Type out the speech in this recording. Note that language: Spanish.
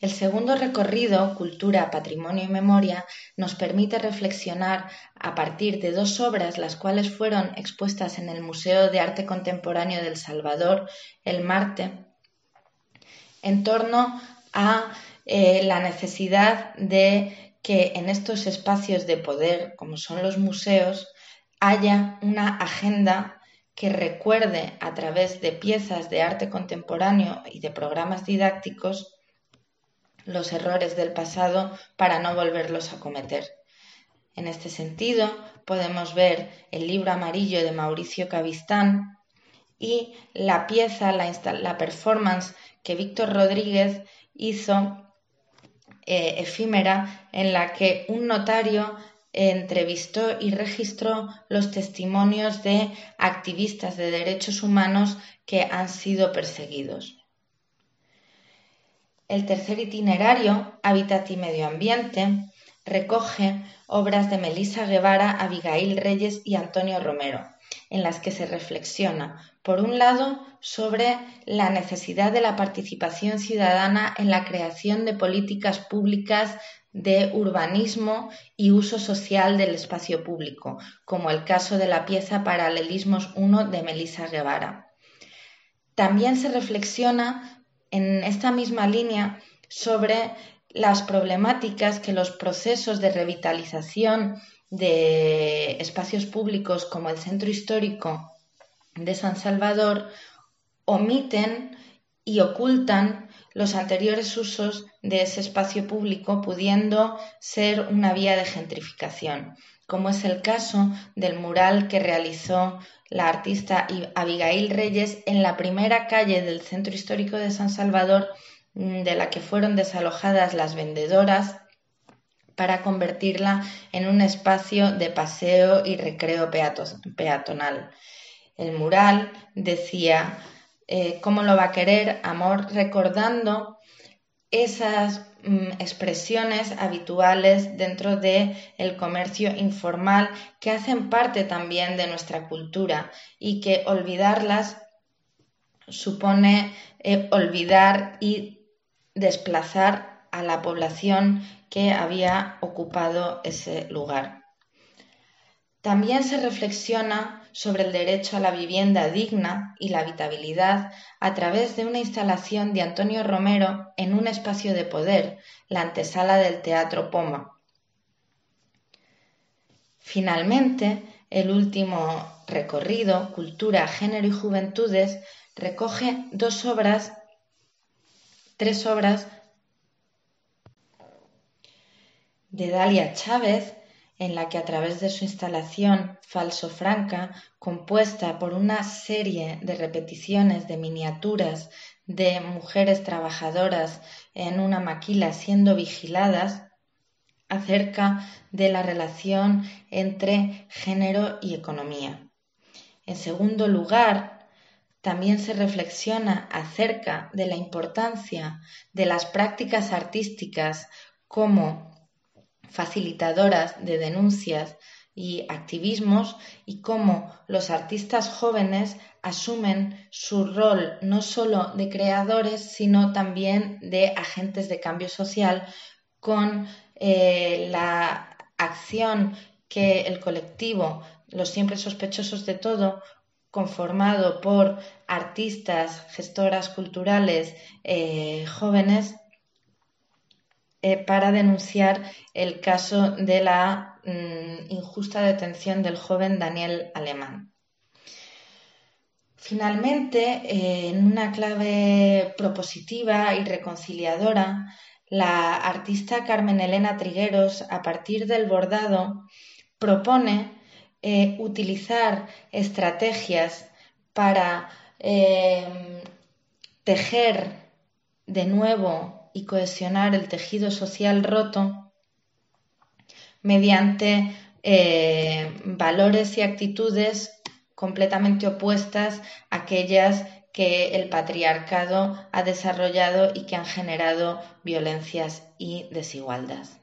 El segundo recorrido, Cultura, Patrimonio y Memoria, nos permite reflexionar a partir de dos obras, las cuales fueron expuestas en el Museo de Arte Contemporáneo del Salvador el Marte, en torno a eh, la necesidad de que en estos espacios de poder, como son los museos, haya una agenda que recuerde a través de piezas de arte contemporáneo y de programas didácticos los errores del pasado para no volverlos a cometer. En este sentido, podemos ver el libro amarillo de Mauricio Cavistán y la pieza, la, performance que Víctor Rodríguez hizo eh, efímera en la que un notario entrevistó y registró los testimonios de activistas de derechos humanos que han sido perseguidos. El tercer itinerario, Hábitat y Medio Ambiente, recoge obras de Melisa Guevara, Abigail Reyes y Antonio Romero, en las que se reflexiona, por un lado, sobre la necesidad de la participación ciudadana en la creación de políticas públicas de urbanismo y uso social del espacio público, como el caso de la pieza Paralelismos 1 de Melisa Guevara. También se reflexiona en esta misma línea sobre las problemáticas que los procesos de revitalización de espacios públicos como el centro histórico de San Salvador omiten y ocultan los anteriores usos de ese espacio público pudiendo ser una vía de gentrificación, como es el caso del mural que realizó la artista Abigail Reyes en la primera calle del centro histórico de San Salvador, mm, de la que fueron desalojadas las vendedoras para convertirla en un espacio de paseo y recreo peatonal. El mural decía, eh, ¿cómo lo va a querer? Amor, recordando esas Mm, expresiones habituales dentro del el comercio informal que hacen parte también de nuestra cultura y que olvidarlas supone eh, olvidar y desplazar a la población que había ocupado ese lugar. También se reflexiona sobre el derecho a la vivienda digna y la habitabilidad a través de una instalación de Antonio Romero en un espacio de poder, la antesala del Teatro Poma. Finalmente, el último recorrido, Cultura, Género y Juventudes, recoge dos obras, tres obras de Dalia Chávez en la que a través de su instalación Falso Franca, compuesta por una serie de repeticiones de miniaturas de mujeres trabajadoras en una maquila siendo vigiladas, acerca de la relación entre género y economía. En segundo lugar, también se reflexiona acerca de la importancia de las prácticas artísticas como facilitadoras de denuncias y activismos y cómo los artistas jóvenes asumen su rol no solo de creadores, sino también de agentes de cambio social con eh, la acción que el colectivo Los Siempre Sospechosos de Todo, conformado por artistas, gestoras culturales eh, jóvenes, eh, para denunciar el caso de la mm, injusta detención del joven Daniel Alemán. Finalmente, eh, en una clave propositiva y reconciliadora, la artista Carmen Elena Trigueros, a partir del bordado, propone eh, utilizar estrategias para tejer de nuevo y cohesionar el tejido social roto mediante eh, valores y actitudes completamente opuestas a aquellas que el patriarcado ha desarrollado y que han generado violencias y desigualdades.